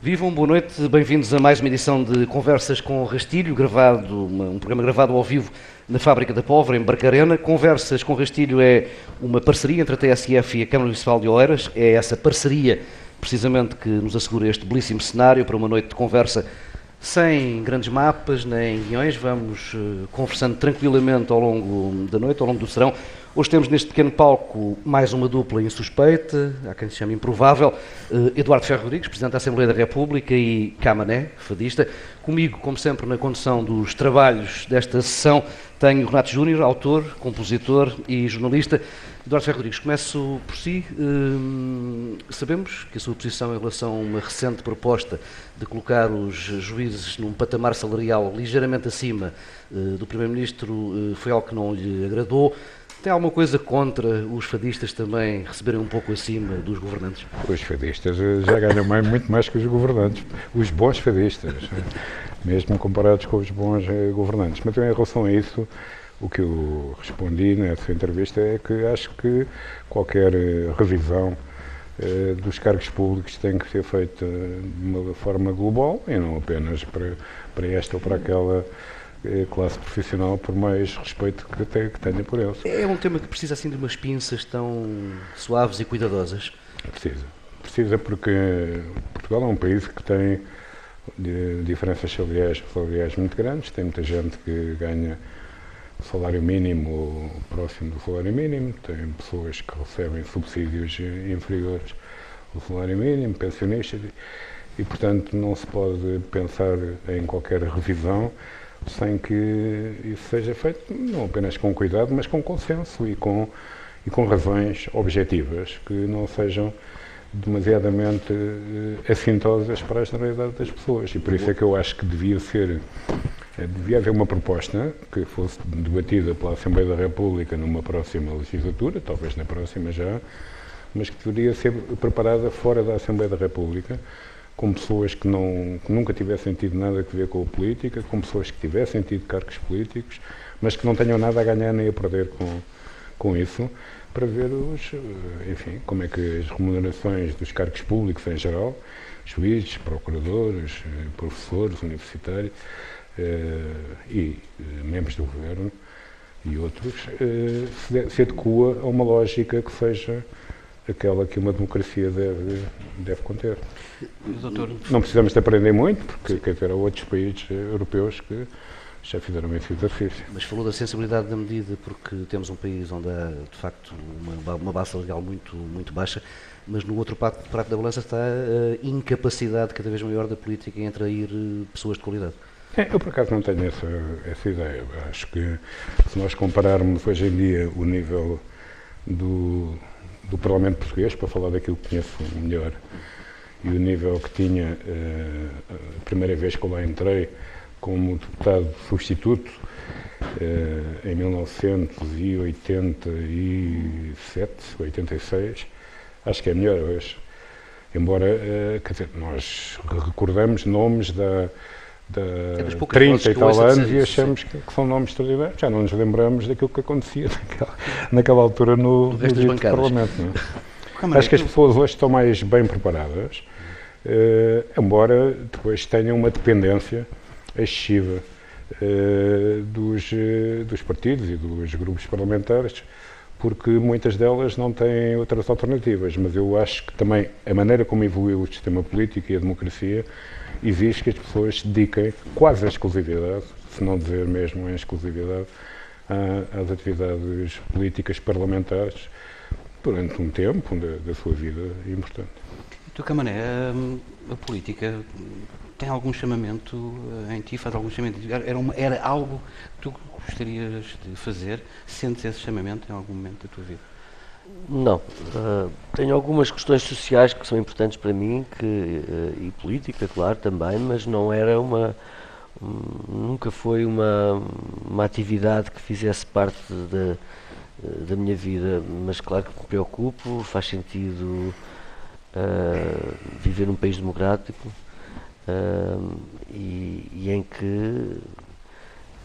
Vivam, boa noite, bem-vindos a mais uma edição de Conversas com Rastilho, gravado, um programa gravado ao vivo na Fábrica da Pólvora, em Barcarena. Conversas com Rastilho é uma parceria entre a TSF e a Câmara Municipal de Oeiras. É essa parceria, precisamente, que nos assegura este belíssimo cenário para uma noite de conversa sem grandes mapas nem guiões. Vamos uh, conversando tranquilamente ao longo da noite, ao longo do serão. Hoje temos neste pequeno palco mais uma dupla insuspeita, há quem se chame improvável, uh, Eduardo Ferro Rodrigues, Presidente da Assembleia da República, e Camané, fadista. Comigo, como sempre, na condução dos trabalhos desta sessão, tenho Renato Júnior, autor, compositor e jornalista. Eduardo Ferro Rodrigues, começo por si. Uh, sabemos que a sua posição em relação a uma recente proposta de colocar os juízes num patamar salarial ligeiramente acima uh, do Primeiro-Ministro foi algo que não lhe agradou. Tem alguma coisa contra os fadistas também receberem um pouco acima dos governantes? Os fadistas já ganham mais, muito mais que os governantes. Os bons fadistas, mesmo comparados com os bons eh, governantes. Mas em relação a isso, o que eu respondi nessa entrevista é que acho que qualquer eh, revisão eh, dos cargos públicos tem que ser feita de uma forma global e não apenas para, para esta ou para aquela classe profissional, por mais respeito que, tenha, que tenha por eles. É um tema que precisa assim de umas pinças tão suaves e cuidadosas? Precisa. Precisa porque Portugal é um país que tem diferenças salariais, salariais muito grandes, tem muita gente que ganha salário mínimo ou próximo do salário mínimo, tem pessoas que recebem subsídios inferiores ao salário mínimo, pensionistas, e, e portanto não se pode pensar em qualquer revisão sem que isso seja feito não apenas com cuidado, mas com consenso e com, e com razões objetivas, que não sejam demasiadamente uh, assintosas para a generalidade das pessoas. E por isso é que eu acho que devia ser, uh, devia haver uma proposta que fosse debatida pela Assembleia da República numa próxima legislatura, talvez na próxima já, mas que deveria ser preparada fora da Assembleia da República, com pessoas que, não, que nunca tivessem tido nada a ver com a política, com pessoas que tivessem tido cargos políticos, mas que não tenham nada a ganhar nem a perder com, com isso, para ver os, enfim, como é que as remunerações dos cargos públicos em geral, juízes, procuradores, professores universitários eh, e eh, membros do governo e outros, eh, se, se adequa a uma lógica que seja aquela que uma democracia deve, deve conter. Doutor... Não precisamos de aprender muito, porque quer dizer, há outros países europeus que já fizeram esse exercício. Mas falou da sensibilidade da medida, porque temos um país onde há, de facto, uma, uma base legal muito, muito baixa, mas no outro prato, prato da balança está a incapacidade cada vez maior da política em atrair eh, pessoas de qualidade. É, eu, por acaso, não tenho essa, essa ideia. Acho que, se nós compararmos hoje em dia o nível do, do Parlamento Português, para falar daquilo que conheço melhor, e o nível que tinha uh, a primeira vez que eu lá entrei como deputado substituto uh, em 1987, 86, acho que é melhor hoje. Embora, uh, quer dizer, nós recordamos nomes da de é 30 e tal anos e achamos que, que, são nomes extraordinários. Já não nos lembramos daquilo que acontecia naquela, naquela altura no, no Parlamento. Não? É? Acho que as pessoas hoje estão mais bem preparadas, uh, embora depois tenham uma dependência excessiva uh, dos, uh, dos partidos e dos grupos parlamentares, porque muitas delas não têm outras alternativas. Mas eu acho que também a maneira como evoluiu o sistema político e a democracia exige que as pessoas se dediquem quase à exclusividade, se não dizer mesmo em exclusividade, às atividades políticas parlamentares durante um tempo da, da sua vida importante. Tu, Camané, a, a, política tem algum chamamento eh, em ti, faz algum chamamento? Era, uma, era algo que tu gostarias de fazer? Sentes esse chamamento em algum momento da tua vida? Não. Uh, tenho algumas questões sociais que são importantes para mim que, uh, e política, claro, também, mas não era uma. Um, nunca foi uma, uma atividade que fizesse parte da, da minha vida, mas claro que me preocupo, faz sentido uh, viver num país democrático e, e em que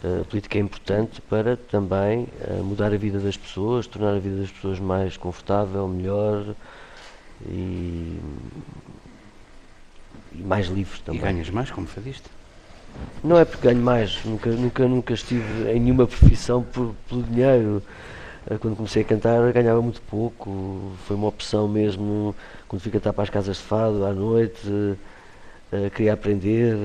a política é importante para também uh, mudar a vida das pessoas, tornar a vida das pessoas mais confortável, melhor e, e mais livre também. E ganhas mais como fadista? Não é porque ganho mais, nunca, nunca, nunca estive em nenhuma profissão por, pelo dinheiro. Eh, quando comecei a cantar ganhava muito pouco, foi uma opção mesmo, quando fui cantar para as casas de fado à noite, queria aprender.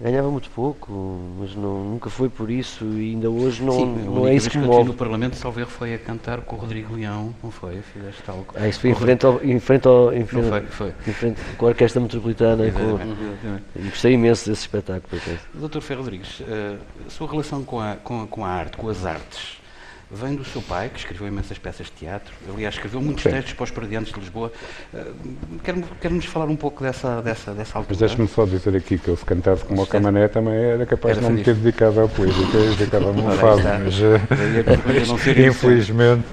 Ganhava muito pouco, mas não, nunca foi por isso e ainda hoje não, Sim, não é isso que me move. no Parlamento, Salver foi a cantar com o Rodrigo Leão, não foi? Fizeste algo. Ah, isso foi em frente, ao, em frente, ao, em frente, foi, foi. Em frente com a Orquestra Metropolitana. Com, gostei imenso desse espetáculo. Doutor Ferro Rodrigues, eh, a sua relação com a, com, com a arte, com as artes, vem do seu pai, que escreveu imensas peças de teatro, aliás, escreveu muitos Sim. textos para os parodiantes de Lisboa. Uh, Quer-nos falar um pouco dessa, dessa, dessa altura? Mas deixe-me só dizer aqui que eu, se cantasse como o Camané, também era capaz era de não me ter dedicado à eu dedicava-me um fado, mas uh, infelizmente.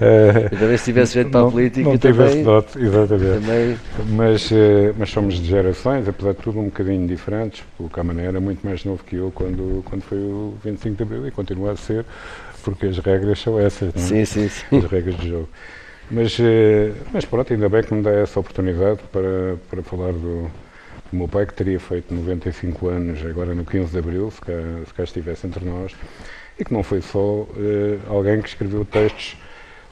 Uh, eu também se tivesse jeito para a política, não tive esse dote, exatamente. Também... Mas, uh, mas somos de gerações, apesar de tudo, um bocadinho diferentes. O Camané era muito mais novo que eu quando, quando foi o 25 de Abril e continua a ser porque as regras são essas, não é? Sim, sim, sim. As regras do jogo. Mas, eh, mas pronto, ainda bem que me dá essa oportunidade para, para falar do, do meu pai, que teria feito 95 anos agora no 15 de Abril, se cá, se cá estivesse entre nós, e que não foi só uh, alguém que escreveu textos,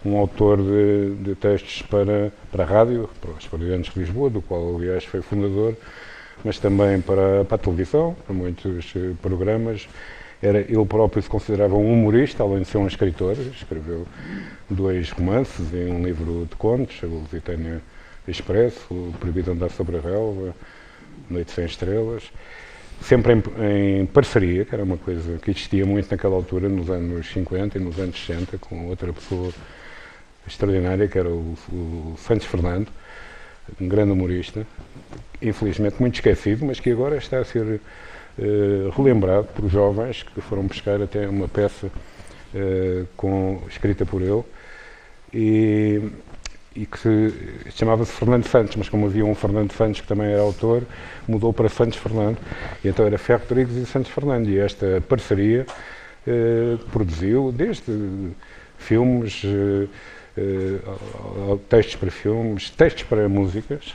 um autor de, de, textos para, para a rádio, para os Estudantes de Lisboa, do qual aliás foi fundador, mas também para, para a televisão, para muitos uh, programas, era, ele próprio se considerava um humorista, além de ser um escritor. Escreveu dois romances e um livro de contos, o Lusitânia Expresso, o Proibido Andar sobre a Relva, Noite Sem Estrelas. Sempre em, em, parceria, que era uma coisa que existia muito naquela altura, nos anos 50 e nos anos 60, com outra pessoa extraordinária, que era o, o Santos Fernando, um grande humorista, infelizmente muito esquecido, mas que agora está a ser relembrado por jovens que foram buscar até uma peça uh, com, escrita por ele e, e que se, chamava-se Fernando Santos, mas como havia um Fernando Santos que também era autor, mudou para Santos Fernando. E então era Ferro Rodrigues e Santos Fernando. E esta parceria uh, produziu desde filmes, textos para filmes, textos para músicas,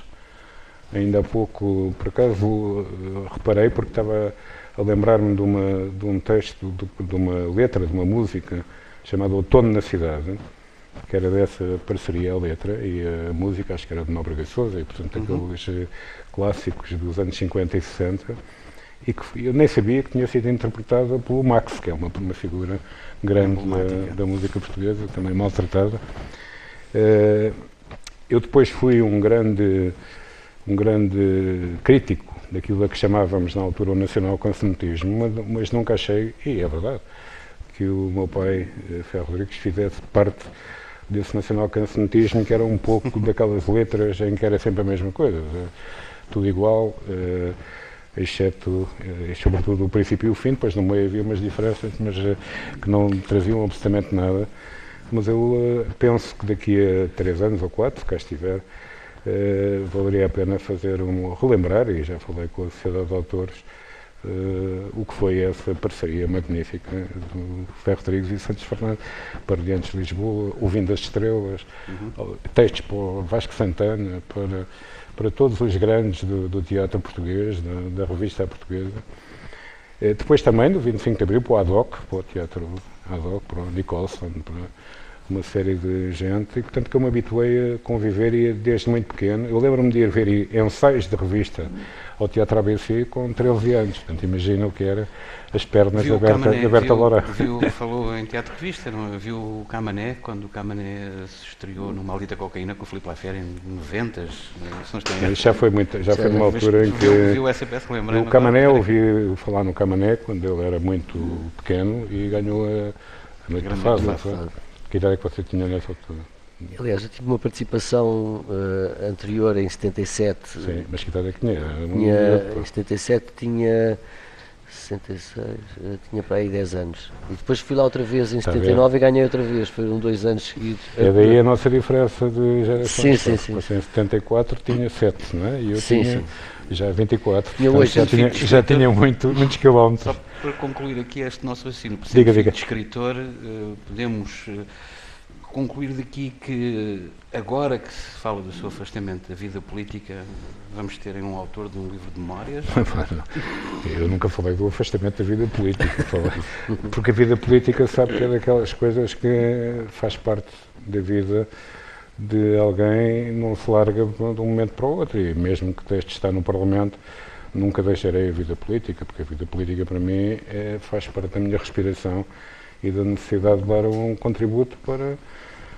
Ainda há pouco, por acaso, reparei, porque estava a lembrar-me de, uma, de um texto, de, de, uma letra, de uma música chamada Outono na Cidade, que era dessa parceria a letra e a música, acho que era de Nóbrega Souza, e portanto uhum. aqueles eh, clássicos dos anos 50 e 60, e que eu nem sabia que tinha sido interpretada pelo Max, que é uma, uma figura grande da, da, música portuguesa, também maltratada. Uh, eu depois fui um grande um grande crítico daquilo a que chamávamos na altura o nacional consumetismo, mas nunca achei, e é verdade, que o meu pai, eh, Ferro Rodrigues, fizesse parte desse nacional consumetismo que era um pouco daquelas letras em que era sempre a mesma coisa, tudo igual, uh, exceto, sobretudo, o princípio e o fim, depois no meio havia umas diferenças, mas que não traziam absolutamente nada. Mas eu penso que daqui a três anos ou quatro, se cá estiver, Uh, valeria a pena fazer um relembrar, e já falei com a Sociedade de Autores, uh, o que foi essa parceria magnífica do Ferro Rodrigues e Santos Fernandes, para Diantes de Lisboa, Ouvindo as Estrelas, uhum. textos para Vasco Santana, para, para todos os grandes do, do teatro português, da, da revista portuguesa. Uh, depois também, do 25 de Abril, para o ADOC, para o Teatro ADOC, para o Nicholson, para uma série de gente, e portanto que eu me habituei a conviver e desde muito pequeno. Eu lembro-me de ir ver ensaios de revista ao Teatro ABC com 13 anos, portanto imagina o que era as pernas viu abertas aberta Laura. Viu, falou em teatro revista, não, viu o Camané, quando o Camané se estreou no Maldita Cocaína com o Filipe Lafera em 90 não já foi muito, já foi numa altura em que viu, viu essa peça, o Camané, ouvi falar no Camané quando ele era muito pequeno e ganhou a, a Noite de Fado, que idade é que você tinha nessa altura? Aliás, eu tive uma participação uh, anterior em 77. Sim, mas que idade é que tinha? tinha em 77 tinha 66, eh, tinha para aí 10 anos. E depois fui lá outra vez em 79 tá e ganhei outra vez, foram dois anos seguidos. É daí a nossa diferença de gerações. Sim, sim, sim. Você em 74 tinha 7, não é? E eu sim, tinha sim. Já 24. Tinha hoje já, tinha, já tinha muito, muitos quilómetros. Só para concluir aqui este nosso raciocínio, por diga, diga. de escritor, uh, podemos uh, concluir daqui que agora que se fala do seu afastamento da vida política, vamos ter um autor de um livro de memórias? Eu nunca falei do afastamento da vida política, falei, porque a vida política sabe que é daquelas coisas que faz parte da vida de alguém, não se larga de um momento para o outro, e mesmo que deixe de estar no Parlamento, nunca deixarei a vida política, porque a vida política para mim é, faz parte da minha respiração e da necessidade de dar um contributo para,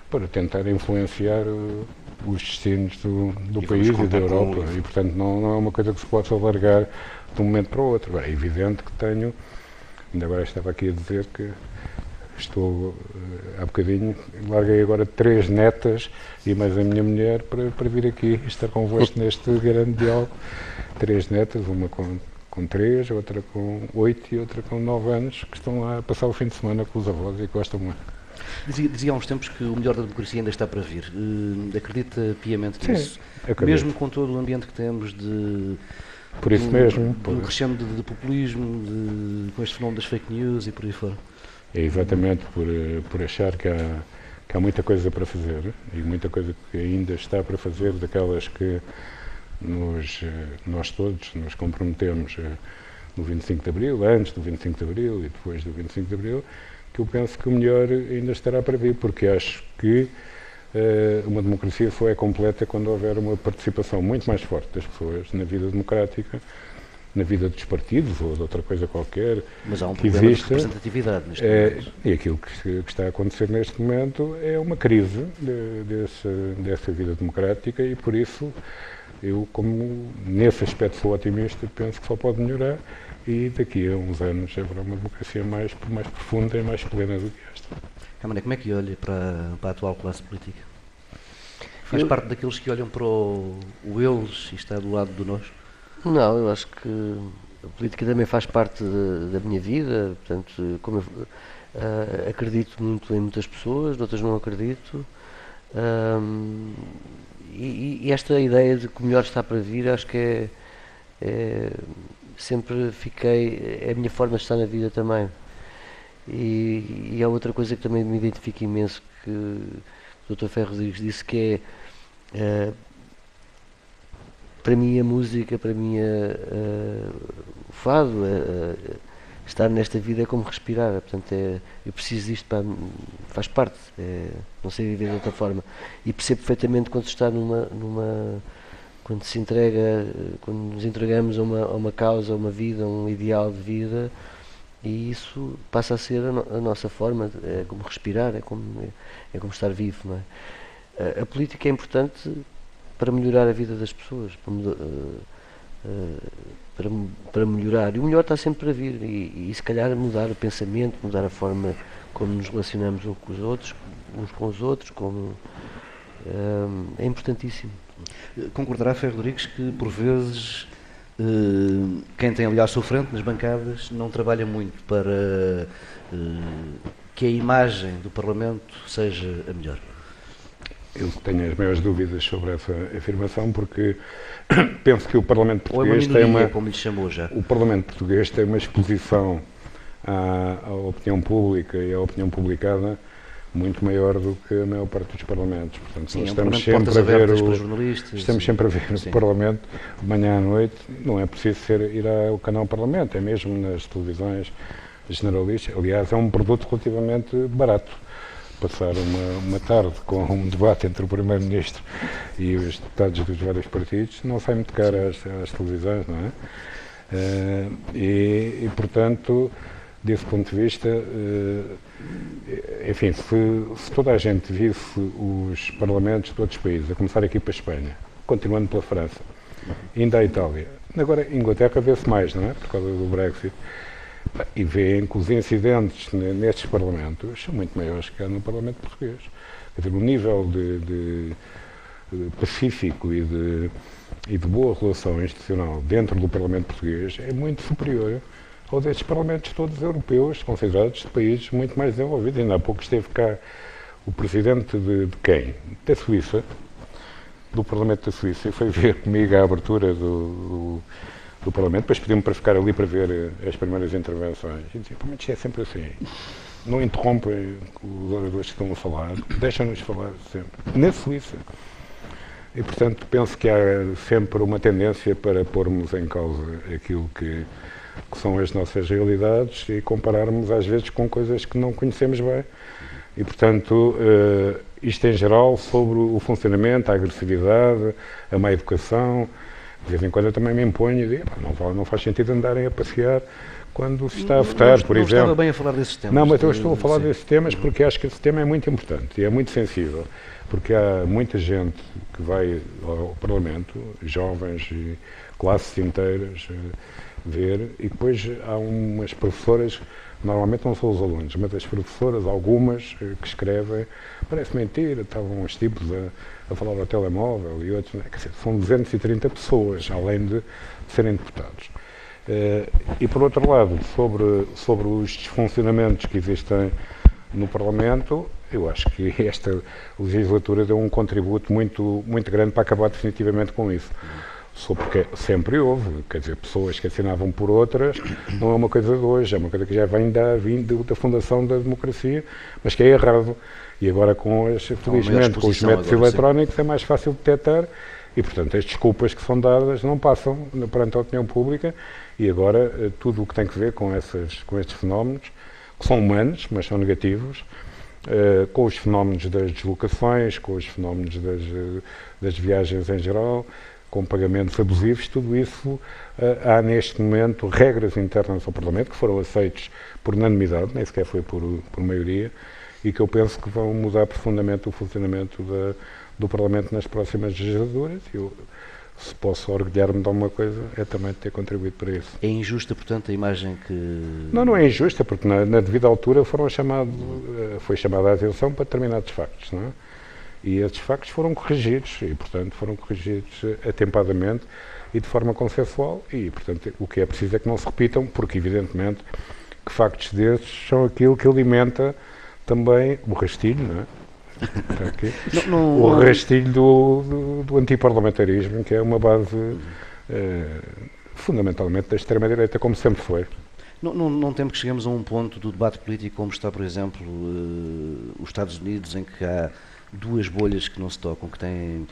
para tentar influenciar uh, os destinos do, do país e da Europa. E, portanto, não, não é uma coisa que se possa largar de um momento para o outro. Agora, é evidente que tenho, ainda agora estava aqui a dizer que estou, uh, há bocadinho, larguei agora três netas e mais a minha mulher para, para vir aqui estar convosco neste grande diálogo. Três netas, uma com com três, outra com oito e outra com nove anos, que estão lá a passar o fim de semana com os avós e gostam muito. Dizia, dizia há uns tempos que o melhor da democracia ainda está para vir. Uh, acredita piamente Sim, nisso? Acredito. Mesmo com todo o ambiente que temos de. Por isso mesmo. Do crescendo de, de, populismo, de, com este fenómeno das fake news e por aí fora. É exatamente por, eh, por achar que há, que há muita coisa para fazer e muita coisa que ainda está para fazer, daquelas que nos, eh, nós todos nos comprometemos eh, no 25 de Abril, antes do 25 de Abril e depois do 25 de Abril, que eu penso que o melhor ainda estará para vir, porque acho que uh, uma democracia só é completa quando houver uma participação muito mais forte das pessoas na vida democrática, na vida dos partidos ou de outra coisa qualquer. Mas há um que problema exista, de representatividade neste é, momento. E aquilo que, que, está a acontecer neste momento é uma crise de, desse, dessa vida democrática e por isso eu, como nesse aspecto sou otimista, penso que só pode melhorar e daqui a uns anos haverá uma democracia mais, mais profunda e mais plena do que esta. Câmara, como é que olha para, para a atual classe política? Faz eu, parte daqueles que olham para o, o, eles e está do lado do nós? Não, eu acho que a política também faz parte de, da minha vida, portanto, como eu uh, acredito muito em muitas pessoas, noutras não acredito. Um, e, e, esta ideia de que o melhor está para vir, acho que é, é, sempre fiquei, é a minha forma de estar na vida também. E, e há outra coisa que também me identifica imenso, que o Dr. Ferro Rodrigues disse, que é, é para mim a música, para mim a, a, o fado, a, estar nesta vida é como respirar, portanto é, eu preciso disto, para, faz parte, é, não sei viver de outra forma. E percebo perfeitamente quando se está numa, numa quando se entrega, quando nos entregamos a uma, a uma causa, a uma vida, a um ideal de vida, e isso passa a ser a, no, a nossa forma, é como respirar, é como, é, é como estar vivo. É? a, a, política é importante para melhorar a vida das pessoas, para, uh, uh, para, para melhorar. E o melhor está sempre para vir. E, e se calhar mudar o pensamento, mudar a forma como nos relacionamos uns com os outros, uns com os outros, como hum, é importantíssimo. Concordará, Ferro Rodrigues, que por vezes uh, quem tem ali à sua frente, nas bancadas, não trabalha muito para uh, que a imagem do Parlamento seja a melhor? Eu tenho as maiores dúvidas sobre essa afirmação, porque penso que o Parlamento Português é uma tem uma. Como lhe chamou já. O Parlamento Português tem uma exposição à, à, opinião pública e à opinião publicada muito maior do que a maior parte dos parlamentos. Portanto, Sim, nós é um estamos sempre a ver o estamos sempre a ver Sim. o Parlamento de manhã à noite. Não é preciso ser, ir ao canal Parlamento, é mesmo nas televisões generalistas. Aliás, é um produto relativamente barato passar uma, uma tarde com um debate entre o Primeiro-Ministro e os deputados dos vários partidos não sai muito caro às, às televisões, não é? Uh, e, e, portanto, desse ponto de vista, uh, enfim, se, se, toda a gente visse os parlamentos de outros países, a começar aqui para a Espanha, continuando pela França, ainda a Itália, agora Inglaterra vê-se mais, não é? Por causa do Brexit e veem que os incidentes nestes parlamentos são muito maiores que no Parlamento Português. Quer dizer, o nível de, de, pacífico e de, e de boa relação institucional dentro do Parlamento Português é muito superior ao destes parlamentos todos europeus, considerados de países muito mais desenvolvidos. Ainda há pouco esteve cá o presidente de, de quem? Da Suíça, do Parlamento da Suíça, e foi ver comigo a abertura do, do do Parlamento, depois pediu-me para ficar ali para ver eh, as primeiras intervenções. E dizia, pelo menos é sempre assim. não interrompem os oradores que estão a falar, deixam-nos falar sempre. Na Suíça. E, portanto, penso que há sempre uma tendência para pormos em causa aquilo que, que são as nossas realidades e compararmos, às vezes, com coisas que não conhecemos bem. E, portanto, uh, isto em geral sobre o funcionamento, a agressividade, a má educação. De vez em quando eu também me imponho e digo, não, não faz sentido andarem a passear quando se está a votar, não, por não exemplo. Estava bem a falar desses temas. Não, mas eu estou a falar sim. desses temas porque acho que esse tema é muito importante e é muito sensível, porque há muita gente que vai ao Parlamento, jovens e classes inteiras, eh, ver, e depois há umas professoras, normalmente não são os alunos, mas as professoras, algumas, eh, que escrevem, parece mentira, estavam uns tipos a, a falar ao telemóvel e outros, quer dizer, são 230 pessoas, além de serem deputados. Uh, e por outro lado, sobre, sobre os desfuncionamentos que existem no Parlamento, eu acho que esta legislatura deu um contributo muito, muito grande para acabar definitivamente com isso. Só porque sempre houve, quer dizer, pessoas que assinavam por outras, não é uma coisa de hoje, é uma coisa que já vem da, da fundação da democracia, mas que é errado. E agora, com as, felizmente, com os métodos eletrónicos, sim. é mais fácil detectar e, portanto, as desculpas que são dadas não passam perante a opinião pública e agora eh, tudo o que tem que ver com, essas, com estes fenómenos, que são humanos, mas são negativos, uh, com os fenómenos das deslocações, com os fenómenos das, eh, das viagens em geral, com pagamentos abusivos, tudo isso uh, há neste momento regras internas ao Parlamento que foram aceitas por unanimidade, nem sequer foi por, por maioria, e que eu penso que vão mudar profundamente o funcionamento da, do Parlamento nas próximas legislaturas. Eu, se posso orgulhar-me de alguma coisa, é também ter contribuído para isso. É injusta, portanto, a imagem que. Não, não é injusta, porque na, na devida altura foram chamado, eh, foi chamada a atenção para determinados factos, não é? E esses factos foram corrigidos, e, portanto, foram corrigidos atempadamente e de forma consensual, e, portanto, o que é preciso é que não se repitam, porque, evidentemente, que factos desses são aquilo que alimenta também o rastilho, não é? Não, não, o rastilho do, do, do antiparlamentarismo, que é uma base eh, fundamentalmente da extrema-direita, como sempre foi. Não, não, não, temos que chegamos a um ponto do debate político como está, por exemplo, uh, os Estados Unidos, em que há duas bolhas que não se tocam, que têm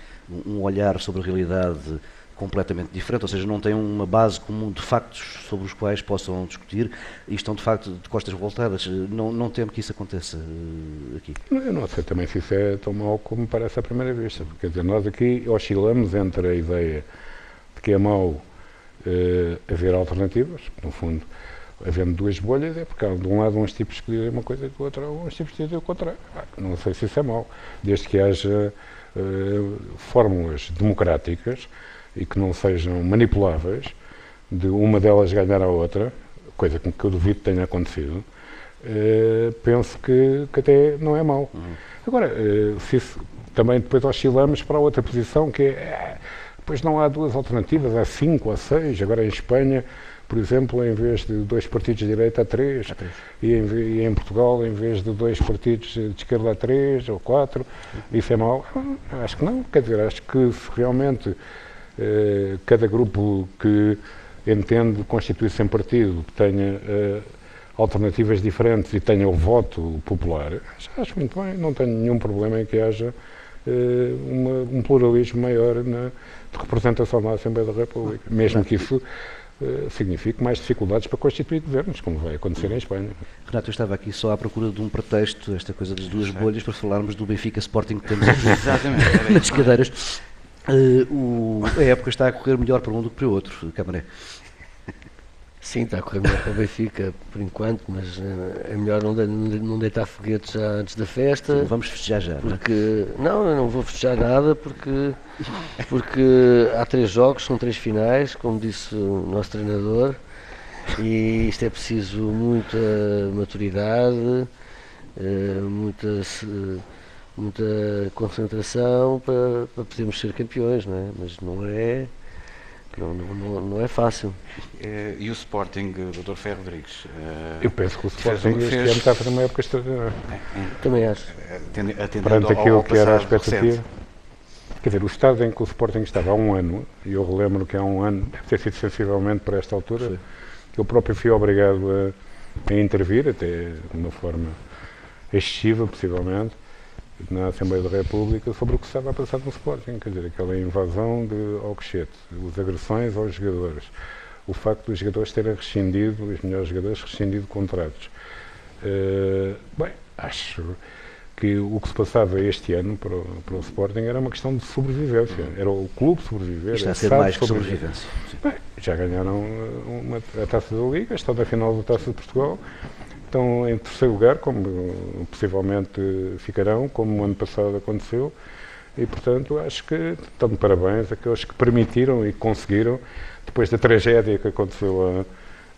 um olhar sobre a realidade completamente diferente, ou seja, não têm uma base comum de factos sobre os quais possam discutir e estão de facto de costas voltadas. Não, não temo que isso aconteça uh, aqui. Eu não sei também se isso é tão mau como parece à primeira vista, porque quer dizer, nós aqui oscilamos entre a ideia de que é mau uh, haver alternativas, no fundo, havendo duas bolhas, é porque há de um lado uns tipos que dizem uma coisa e do outro uns tipos que dizem o contrário. Não sei se isso é mau, desde que haja uh, fórmulas democráticas e que não sejam manipuláveis, de uma delas ganhar a outra, coisa que eu duvido tenha acontecido, uh, penso que, que, até não é mau. Uhum. Agora, uh, se isso, também depois oscilamos para a outra posição, que é, depois não há duas alternativas, há cinco, há seis, agora em Espanha, por exemplo, em vez de dois partidos de direita, há três, há três. E, em, e, em, Portugal, em vez de dois partidos de esquerda, há três ou quatro, isso é mau? Acho que não, quer dizer, acho que se realmente eh, cada grupo que entende constituir-se em partido tenha eh, alternativas diferentes e tenha o voto popular, acho muito bem, não tenho nenhum problema em que haja eh, uma, um pluralismo maior na representação na Assembleia da República, mesmo que isso Uh, signifique mais dificuldades para constituir governos, como vai acontecer em Espanha. Renato, eu estava aqui só à procura de um pretexto, esta coisa das duas bolhas, para falarmos do Benfica Sporting que temos aqui Exatamente, nas cadeiras. Uh, o, a época está a correr melhor para um do que para o outro, Camaré. Sim, está a correr melhor para o Benfica por enquanto, mas uh, é melhor não, de, não deitar foguetes já antes da festa. Sim, vamos festejar já. É? Porque, não, eu não vou festejar nada porque, porque há três jogos, são três finais, como disse o nosso treinador, e isto é preciso muita maturidade, uh, muita. Muita concentração para, para podermos ser campeões, não é? Mas não é. Não, não, não é fácil. Eh, e o Sporting, Dr. Ferro Rodrigues? Uh, Eu penso que o Sporting fez, este ano está a fazer uma época extraordinária. É, é. Também acho. Atendendo Perante aquilo que era a expectativa. Recente. Quer dizer, o estado em que o Sporting estava há um ano, e eu relembro que há um ano, deve ter sido sensivelmente para esta altura, Sim. que eu próprio fui obrigado a a intervir, até de uma forma excessiva, possivelmente, na Assembleia da República sobre o que estava a passar no Sporting, quer dizer, aquela invasão de Alcochete, as agressões aos jogadores, o facto dos jogadores terem rescindido, os melhores jogadores rescindido contratos. Uh, bem, acho que o que se passava este ano para o, para o Sporting era uma questão de sobrevivência. Era o clube sobreviver. Está a ser mais que sobrevivência. Bem, já ganharam uma, a taça da Liga, estão na final da taça de Portugal, estão em terceiro lugar, como possivelmente ficarão, como o ano passado aconteceu. E, portanto, acho que estão de parabéns aqueles que permitiram e conseguiram, depois da tragédia que aconteceu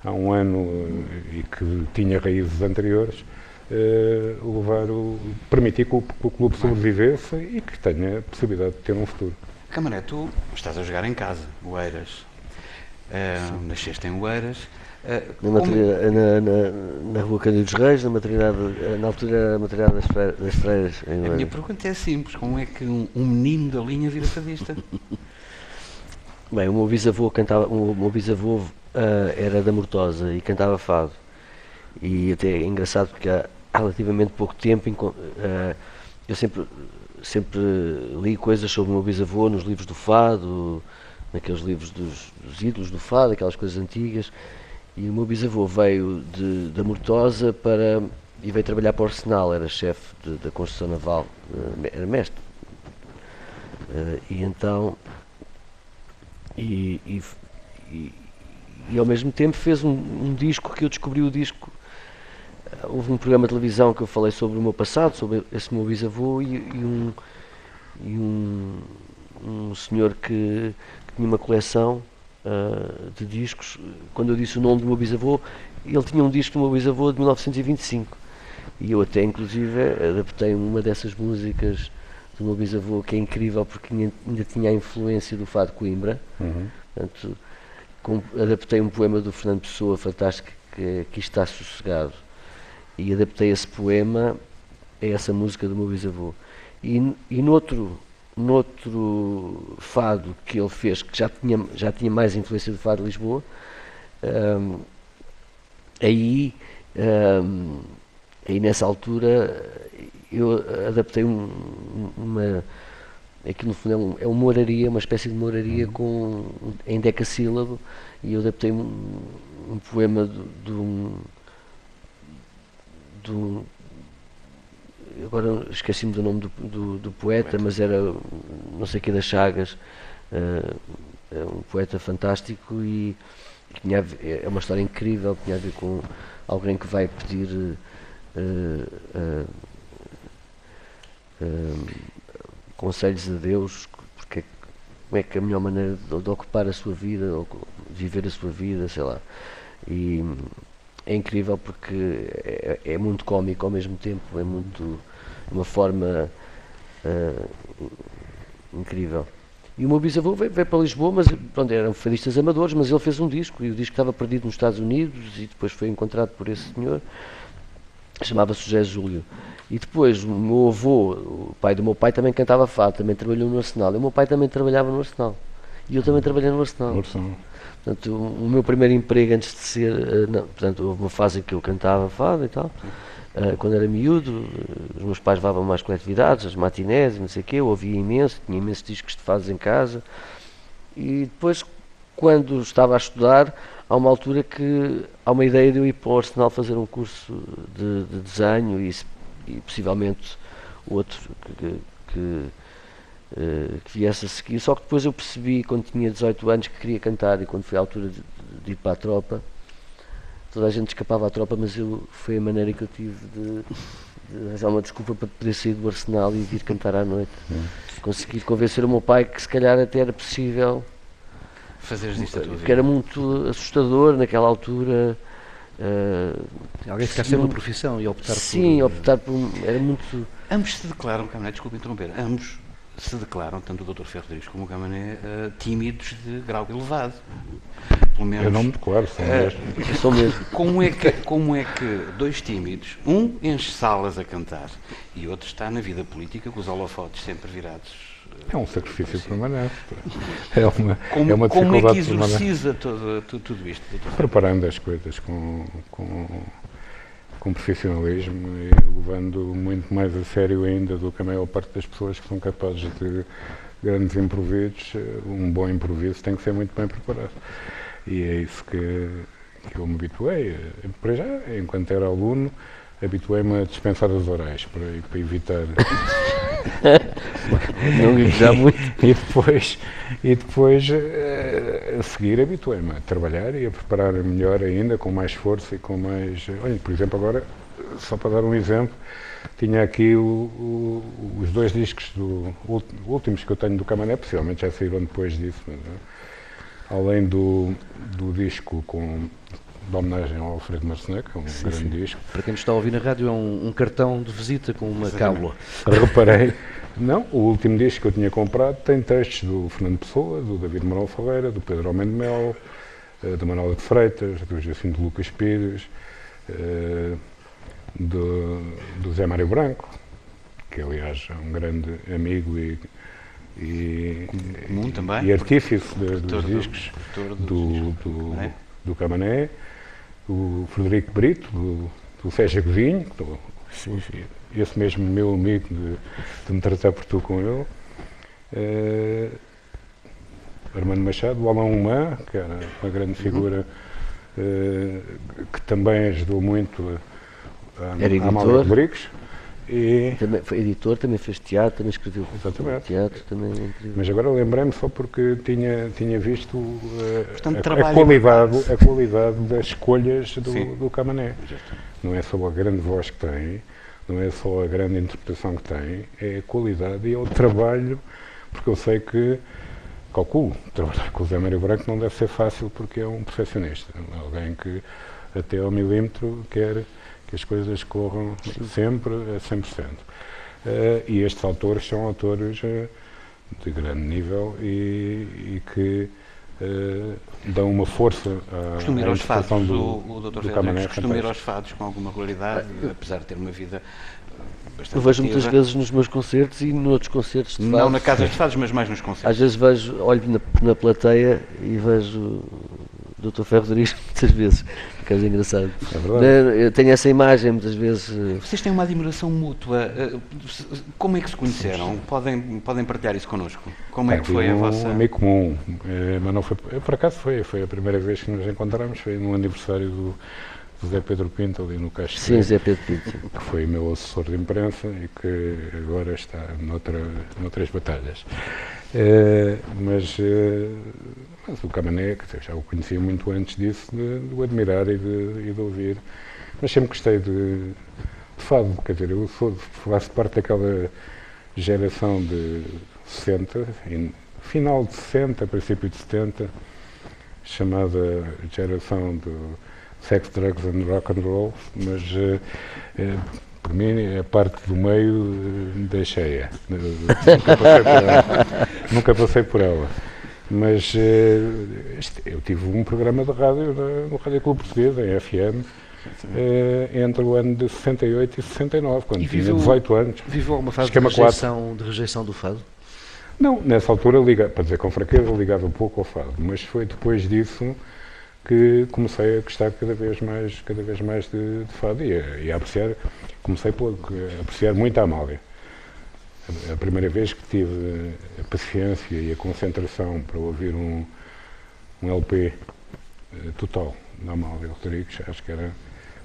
há, há um ano e que tinha raízes anteriores, uh, levar o, permitir que o, que o clube sobrevivesse e que tenha a possibilidade de ter um futuro. Camané, tu estás a jogar em casa, o Eiras. Uh, nasceste em Oeiras. Uh, na, na, na, na, rua Cândido dos Reis, na, maternidade, na altura era a maternidade das freiras. Das freiras a minha pergunta é simples: como é que um, um menino da linha vira fadista? Bem, o meu bisavô cantava, o meu bisavô uh, era da Mortosa e cantava fado. E até é engraçado porque há, relativamente pouco tempo, uh, eu sempre, sempre li coisas sobre o meu bisavô nos livros do Fado, naqueles livros dos, dos ídolos do Fado, aquelas coisas antigas. E o meu bisavô veio de, da Mortosa para. e veio trabalhar para o Arsenal, era chefe da construção naval, uh, era mestre. Uh, e então. E, e, e, e, ao mesmo tempo fez um, um disco que eu descobri o disco houve um programa de televisão que eu falei sobre o meu passado, sobre esse meu bisavô e, e um, e um, um senhor que, que, tinha uma coleção uh, de discos. Quando eu disse o nome do meu bisavô, ele tinha um disco do meu bisavô de 1925. E eu até, inclusive, adaptei uma dessas músicas do meu bisavô, que é incrível porque ainda tinha a influência do Fado Coimbra. Uhum. Portanto, com, adaptei um poema do Fernando Pessoa, fantástico, que, que está sossegado e adaptei esse poema a essa música do meu bisavô. E, e noutro, noutro fado que ele fez, que já tinha, já tinha mais influência do fado de Lisboa, um, aí, um, aí nessa altura eu adaptei um, uma. Aquilo no fundo é, um, é uma moraria, uma espécie de moraria uhum. com, em decassílabo, e eu adaptei um, poema de, um agora esqueci-me do nome do, do, do, poeta, mas era não sei que das Chagas, uh, é um poeta fantástico e, tinha ver, é uma história incrível, tinha a ver com alguém que vai pedir uh, conselhos a Deus, porque como é que é a melhor maneira de, de ocupar a sua vida, ou viver a sua vida, sei lá. E, é incrível porque é, é, muito cómico ao mesmo tempo, é muito uma forma uh, incrível. E o meu bisavô veio, veio, para Lisboa, mas pronto, eram fadistas amadores, mas ele fez um disco e o disco estava perdido nos Estados Unidos e depois foi encontrado por esse senhor, chamava-se José Júlio. E depois o meu avô, o pai do meu pai, também cantava fado, também trabalhou no Arsenal. E o meu pai também trabalhava no Arsenal. E eu também trabalhei no Arsenal. No Arsenal. Portanto, o, meu primeiro emprego antes de ser, uh, não, portanto, houve uma fase em que eu cantava fado e tal, uh, quando era miúdo, os meus pais levavam mais coletividades, as matinés não sei o quê, eu ouvia imenso, tinha imensos discos de fados em casa, e depois, quando estava a estudar, há uma altura que há uma ideia de eu ir para o Arsenal fazer um curso de, de desenho e, e, possivelmente outro que, que eh, que viesse a seguir. Só que depois eu percebi, quando tinha 18 anos, que queria cantar e quando foi a altura de, de ir para a tropa, toda a gente escapava à tropa, mas eu, foi a maneira que eu tive de, de arranjar uma desculpa para poder sair do arsenal e vir cantar à noite. Hum. Consegui convencer o meu pai que se calhar até era possível fazer isto que era muito assustador naquela altura. Uh, Alguém ficar sem uma profissão e optar sim, por. Sim, optar por. Era muito. Ambos se declaram, Caminhão, desculpe interromper, ambos se declaram, tanto o Dr. Ferro Rodrigues como o Gamané, uh, tímidos de grau elevado. Pelo menos, eu não me declaro, sou uh, Sou mesmo. Como é, que, como é que dois tímidos, um enche salas a cantar e outro está na vida política com os holofotes sempre virados é um sacrifício permanente. É uma, como, é uma como é que exorciza todo, tudo, tudo isto? Preparando as coisas com, com com profissionalismo e levando muito mais a sério ainda do que a maior parte das pessoas que são capazes de grandes improvisos. Um bom improviso tem que ser muito bem preparado. E é isso que, que eu me habituei. Para já, enquanto era aluno, habituei-me a dispensar as orais para, para evitar. Não já muito. E depois, e depois eh, a seguir, habituei-me a trabalhar e a preparar melhor ainda, com mais força e com mais. Olha, por exemplo, agora, só para dar um exemplo, tinha aqui o, o, os dois discos do, últimos que eu tenho do Camané, possivelmente já saíram depois disso, mas, além do, do disco com de homenagem ao Alfredo Marceneca, um sim, grande sim. disco. Para quem nos está a ouvir na rádio, é um, um cartão de visita com uma cábula. Reparei, não, o último disco que eu tinha comprado tem textos do Fernando Pessoa, do David Manuel Ferreira, do Pedro Almeida Mel, uh, do Manuel de Freitas, do Jacinto Lucas Pires, uh, do, do Zé Mário Branco, que aliás é um grande amigo e e, Comum também, e artífice de, dos discos do, do, do, do Camané. O Frederico Brito, do, do Fecha Cozinho, sim, sim. Esse mesmo meu amigo de, de me tratar por tu com ele. Uh, Armando Machado, o Alain Humã, que era uma grande figura uh, que também ajudou muito a, a Amália Rodrigues. E... Também foi editor, também fez teatro, também escreveu Exatamente. teatro, também é. Mas agora lembrei-me só porque tinha, tinha visto uh, Portanto, a, a, qualidade, a qualidade das escolhas do, do Camané. Não é só a grande voz que tem, não é só a grande interpretação que tem, é a qualidade e é o trabalho, porque eu sei que, calculo, trabalhar com o Zé Mário Branco não deve ser fácil porque é um perfeccionista, alguém que até ao milímetro quer que as coisas corram sempre a 100%. Uh, eh, e estes autores são autores uh, de grande nível e, e que uh, dão uma força à, costuma ir aos fados, do, o, o Dr. Félix costuma ir aos fados com alguma regularidade, apesar de ter uma vida bastante Eu vejo muitas vezes nos meus concertos e noutros concertos de Não na casa de fados, mas mais nos concertos. Às vezes vejo, olho na, na plateia e vejo Dr. Ferro Rodrigues muitas vezes, que é engraçado. É verdade. Eu tenho essa imagem muitas vezes. Eh, Vocês têm uma admiração mútua. Eh, como é que se conheceram? Podem, podem partilhar isso connosco? Como é que foi a vossa. Um amigo comum, eh, mas não foi. Por acaso foi, foi a primeira vez que nos encontramos, foi no aniversário do. Zé Pedro Pinto ali no Caixa Sim, Zé Pedro Pinto. Que foi meu assessor de imprensa e que agora está noutra, noutras batalhas. mas mas o Camané, que já o conhecia muito antes disso, de, de o admirar e de, e de, ouvir. Mas sempre gostei de, de fado, quer dizer, eu sou, faço parte daquela geração de 60, final de 60, princípio de 70, chamada geração do sex, drugs and rock and roll, mas uh, uh, por mim a parte do meio uh, deixei-a. Nunca. Nunca passei por ela. Mas uh, eu tive um programa de rádio no Rádio Clube Português, em FM, uh, eh, entre o ano de 68 e 69, quando e tinha 18 anos. Viveu alguma fase de rejeição, de rejeição, do fado? Não, nessa altura, liga, para dizer com fraqueza, ligava pouco ao fado, mas foi depois disso que comecei a gostar cada vez mais, cada vez mais de, de fado e a, e a apreciar, comecei a apreciar muito a Amália a primeira vez que tive a paciência e a concentração para ouvir um, um LP uh, eh, total da Amália Rodrigues, acho que era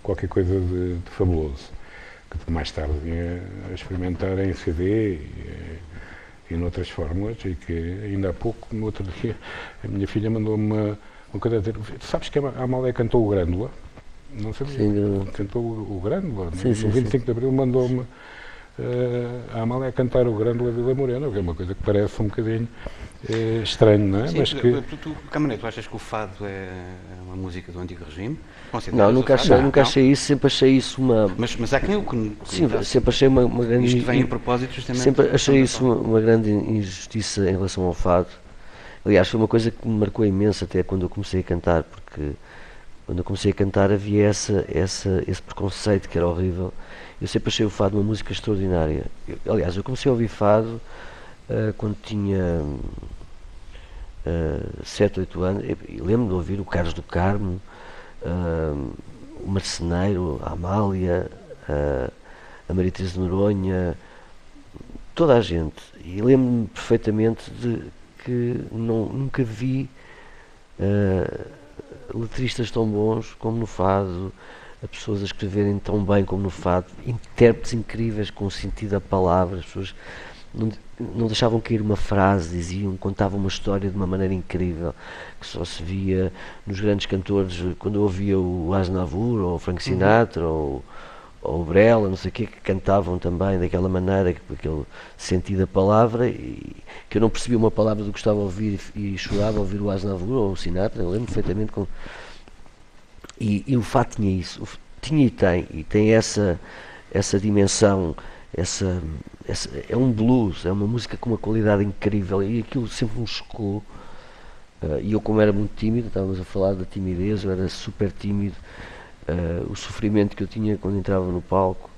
qualquer coisa de, de, fabuloso. Que mais tarde vinha a experimentar em CD e, e noutras fórmulas, e que ainda há pouco, no outro dia, a minha filha mandou-me uma, uma coisa a dizer: Sabes que a Amália cantou o Grândola? Não sabia. Sim, cantou o, o Grândola. Sim, no, sim, 25 sim. de Abril mandou-me uh, a Amália a cantar o Grande La Vila Morena, que é uma coisa que parece um bocadinho uh, estranho, não é? Sim, Mas tu, que... tu, tu, Camané, tu achas que o fado é uma música do antigo regime? Não, nunca achei, nunca achei isso, sempre achei isso uma... Mas, mas há quem o que... Sim, sempre achei uma, uma grande... Isto vem a propósito justamente... Sempre achei isso uma, uma grande injustiça em relação ao fado. Aliás, foi uma coisa que me marcou imenso até quando eu comecei a cantar, porque quando eu comecei a cantar havia essa, essa, esse preconceito que era horrível eu sempre achei o fado uma música extraordinária. Eu, aliás, eu comecei a ouvir fado uh, quando tinha uh, 7, 8 anos. E lembro de ouvir o Carlos do Carmo, uh, o Marceneiro, a Amália, a, a Maria Teresa Noronha, toda a gente. E lembro-me perfeitamente de que não, nunca vi uh, letristas tão bons como no Fado, a pessoas a escreverem tão bem como no Fado, intérpretes incríveis com o sentido da palavra, as pessoas não, não deixavam cair uma frase, diziam, contavam uma história de uma maneira incrível, que só se via nos grandes cantores, quando eu ouvia o Aznavour, ou o Frank uhum. Sinatra, uhum. ou, o Brella, não sei o quê, que cantavam também daquela maneira, com aquele sentido da palavra, e que eu não percebia uma palavra do que estava a ouvir e, e chorava a ouvir o Aznavour ou o Sinatra, eu lembro perfeitamente com... E, e o fato tinha isso, tinha e tem, e tem essa, essa dimensão essa, essa, é um blues, é uma música com uma qualidade incrível e aquilo sempre me chocou. Uh, e eu, como era muito tímido, estávamos a falar da timidez, eu era super tímido, uh, o sofrimento que eu tinha quando entrava no palco.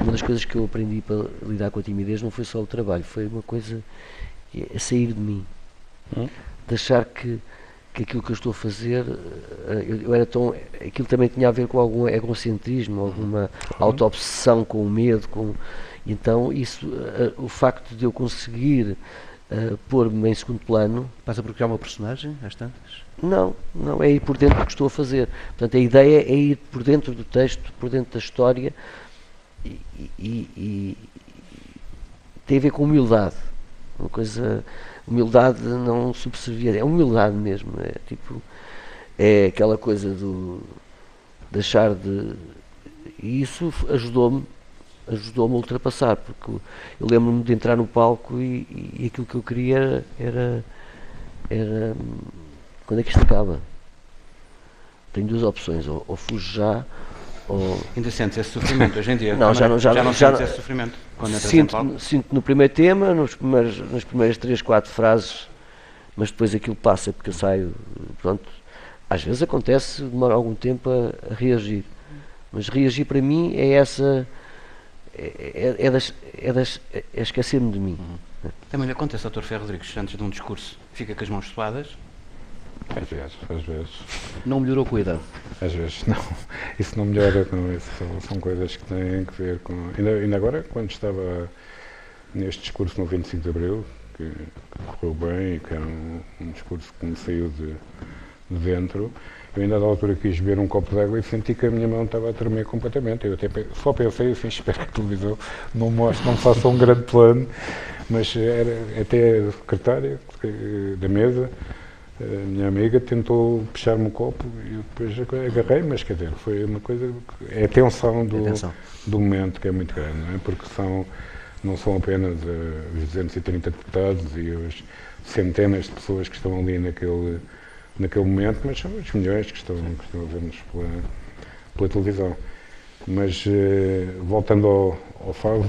Uma das coisas que eu aprendi para lidar com a timidez não foi só o trabalho, foi uma coisa é sair de mim, hum? de achar que, que aquilo que eu estou a fazer, uh, eu, eu, era tão. aquilo também tinha a ver com algum egocentrismo, alguma uhum. auto-obsessão com o medo, com então, isso, uh, o facto de eu conseguir uh, pôr-me em segundo plano. Passa por criar uma personagem, às tantas? Não, não, é ir por dentro do que estou a fazer. Portanto, a ideia é ir por dentro do texto, por dentro da história e, e, e tem a ver com humildade. Uma coisa. Humildade não subserviente, é humildade mesmo. É tipo. É aquela coisa do. deixar de. E isso ajudou-me ajudou-me a ultrapassar, porque eu lembro-me de entrar no palco e, e, aquilo que eu queria era, era quando é que isto acaba? Tenho duas opções, ou, ou fujo já ou... Ainda sentes esse sofrimento hoje em dia? Não, já não, já, já não já sentes esse sofrimento sinto, sinto no primeiro tema, nos primeiros, nas primeiras três, quatro frases, mas depois aquilo passa porque eu saio, pronto. Às vezes acontece, demora algum tempo a, a reagir, mas reagir para mim é essa é, é, das, é, das, é esquecer-me de mim. Uhum. Também lhe acontece, Dr. Ferro Rodrigues, antes de um discurso, fica com as mãos suadas? Às vezes, às vezes. Não melhorou com a idade? Às vezes, não. Isso não melhora, não. Isso são, coisas que têm que ver com. Ainda, ainda agora, quando estava neste discurso no 25 de Abril, que, que correu bem e que era um, um discurso que me saiu de, de dentro, eu ainda da altura quis beber um copo de água e senti que a minha mão estava a tremer completamente. Eu até só pensei assim, espero que a televisão não mostre, não faça um grande plano, mas era até a secretária da mesa, a minha amiga, tentou puxar-me o copo e eu depois agarrei, mas quer dizer, foi uma coisa. É a tensão do, do momento que é muito grande, não é? Porque são, não são apenas uh, os 230 deputados e as centenas de pessoas que estão ali naquele naquele momento, mas são os milhões que estão, que estão a ver-nos pela, pela, televisão. Mas, uh, voltando ao, ao fado,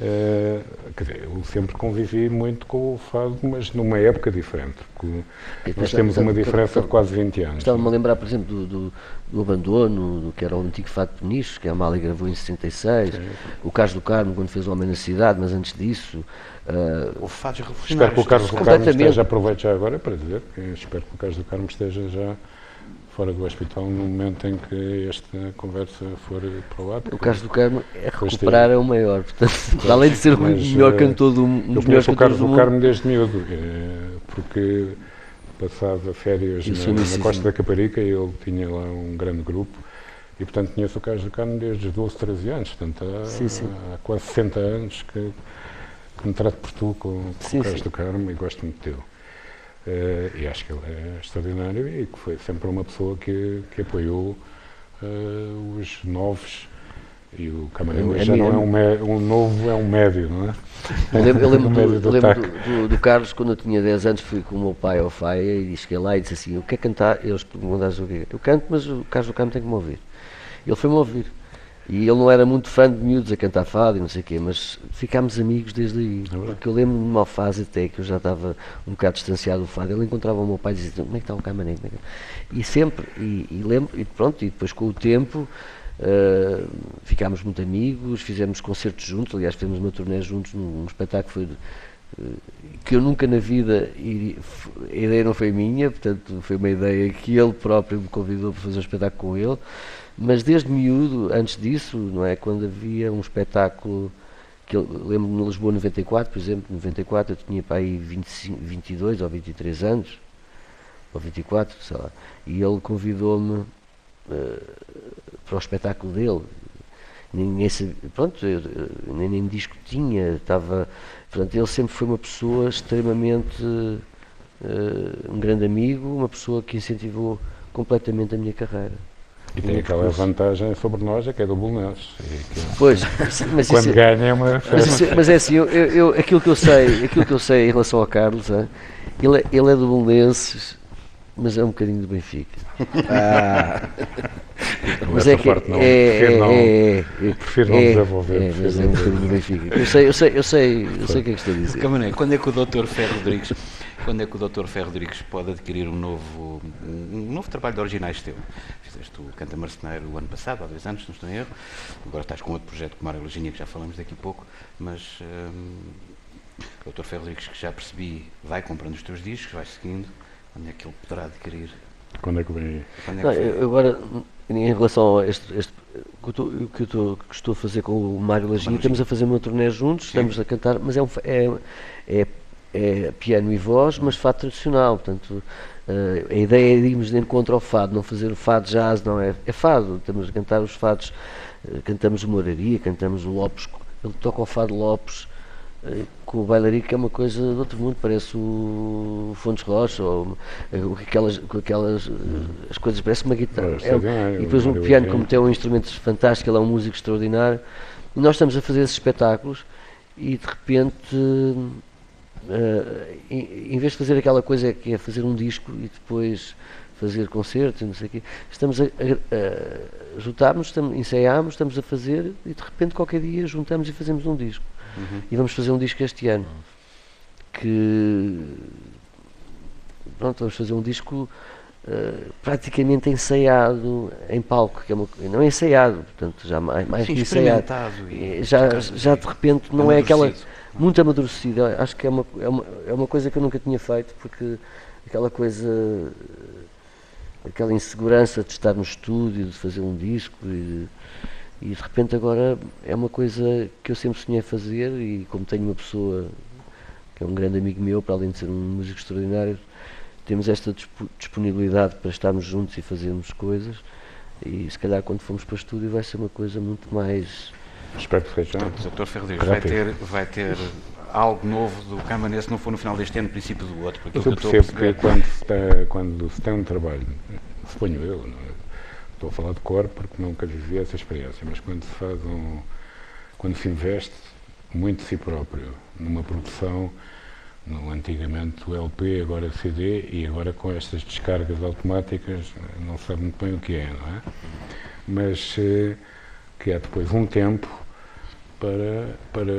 uh, quer dizer, eu sempre convivi muito com o fado, mas numa época diferente, porque nós temos uma diferença de quase 20 anos. Estava-me a lembrar, por exemplo, do, do, do, abandono, do que era o antigo fado de Peniche, que a Amália gravou em 66, Sim. o Carlos do Carmo, quando fez o Homem na Cidade, mas antes disso, Uh, o fatos Espero que o Carlos do Carmo esteja, aproveito já agora para dizer que espero que o Carlos do Carmo esteja já fora do hospital no momento em que esta conversa for para o ar. O Carlos do Carmo é recuperar é o maior, portanto, além de ser o melhor eh, cantor do mundo. Eu conheço o Carlos do, Carmo desde miúdo, eh, porque passava férias na, na, Costa da Caparica e ele tinha lá um grande grupo. E, portanto, conheço o Carlos do Carmo desde os 12, 13 anos, portanto, há, sim, sim. há quase 60 anos que que me trato por tu com, com o Carlos do Carmo e gosto muito dele. Uh, e acho que ele é extraordinário e que foi sempre uma pessoa que, que apoiou uh, os novos. E o Camarão é, já não é um, me, um, novo, é um médio, não é? Eu lembro, eu lembro, do, do, lembro do, do, Carlos, quando eu tinha 10 anos, fui com o meu pai ao FAIA e cheguei lá e disse assim: Eu quero cantar. Eles perguntaram o quê? Eu canto, mas o Carlos do Carmo tem que me ouvir. Ele foi-me ouvir. E ele não era muito fã de miúdos a cantar fado e não sei o quê, mas ficámos amigos desde aí. É porque eu lembro-me de uma fase até que eu já estava um bocado distanciado do fado. Ele encontrava o meu pai e dizia: Como é que está o Camané? É e sempre, e, e, lembro, e pronto, e depois com o tempo uh, ficámos muito amigos, fizemos concertos juntos. Aliás, fizemos uma turnê juntos num, num espetáculo que foi que eu nunca na vida a ideia não foi minha, portanto foi uma ideia que ele próprio me convidou para fazer um espetáculo com ele, mas desde miúdo, antes disso, não é, quando havia um espetáculo que eu lembro-me de Lisboa 94, por exemplo, 94 eu tinha para aí 25, 22 ou 23 anos, ou 24, sei lá, e ele convidou-me uh, para o espetáculo dele. Ninguém sabia, pronto, eu, nem, nem disco tinha, estava, portanto, ele sempre foi uma pessoa extremamente, uh, um grande amigo, uma pessoa que incentivou completamente a minha carreira. E tem aquela vantagem sobre nós, é que é do Bolonenses. Pois, mas quando ganha é uma mas, mas, é assim, eu, eu, aquilo que eu sei, aquilo que eu sei em relação ao Carlos, é, ele, ele é do Bolonenses, mas é um bocadinho do Benfica. Ah. mas é que não, é, prefiro não, é, é, prefiro não desenvolver. É, mas é um bocadinho do Benfica. Eu sei, eu sei, eu sei, eu sei o que é que estou a dizer. Quando é que o Dr. Ferro Rodrigues quando é que o Dr. Ferro Rodrigues pode adquirir um novo, um novo trabalho de originais teu? Fizeste o Canta Marceneiro o ano passado, há dois anos, não estou em erro. Agora estás com outro projeto com Mário Legínia, que já falamos daqui a pouco, mas hum, o Dr. Ferro Rodrigues, que já percebi, vai comprando os teus discos, vai seguindo, onde é que ele poderá adquirir? Quando é que vem? É que não, agora, em relação a este, este o que, eu, que, eu que estou a fazer com o Mário Lagina, estamos a fazer uma turnê juntos, Sim. estamos a cantar, mas é, um, é, é é piano e voz, mas fado tradicional. Portanto, uh, a ideia é irmos de encontro ao fado, não fazer o fado jazz, não é, é fado. Estamos a cantar os fados, uh, cantamos o Moraria, cantamos o Lopes, ele toca o fado Lopes uh, com o bailarico, é uma coisa de outro mundo, parece o Fontes Rocha, ou aquelas, com aquelas as coisas, parece uma guitarra. É, e depois um piano, como tem um instrumento fantástico, ele é um músico extraordinário. E nós estamos a fazer esses espetáculos e de repente Uh, em, vez de fazer aquela coisa que é fazer um disco e depois fazer concertos não sei o quê, estamos a, a, a juntarmos, estamos, ensaiamos, estamos a fazer e de repente qualquer dia juntamos e fazemos um disco. Uhum. E vamos fazer um disco este ano. Que pronto, vamos fazer um disco uh, praticamente ensaiado em palco, que é uma, não é ensaiado, portanto já mais, mais Sim, que ensaiado. já, já de repente não é aquela muito amadurecida. Acho que é uma, é, uma, é uma coisa que eu nunca tinha feito, porque aquela coisa, aquela insegurança de estar no estúdio, de fazer um disco, e, e de repente agora é uma coisa que eu sempre sonhei fazer, e como tenho uma pessoa que é um grande amigo meu, para além de ser um músico extraordinário, temos esta disponibilidade para estarmos juntos e fazermos coisas. E se calhar quando formos para o estúdio vai ser uma coisa muito mais Espero que seja. Dr. Ferreira vai ter, vai ter algo novo do Câmara, se não for no final deste ano, no princípio do outro. Porque eu percebo que quando se, tem, quando se tem um trabalho, suponho eu, é? Estou a falar de cor porque nunca vivi essa experiência, mas quando se faz um. quando se investe muito de si próprio numa produção, no, antigamente LP, agora CD, e agora com estas descargas automáticas, não sabe muito bem o que é, não é? Mas. Eh, que é depois um tempo para, para,